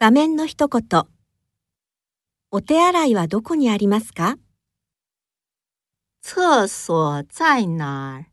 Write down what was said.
画面の一言。お手洗いはどこにありますか？厕所在哪儿？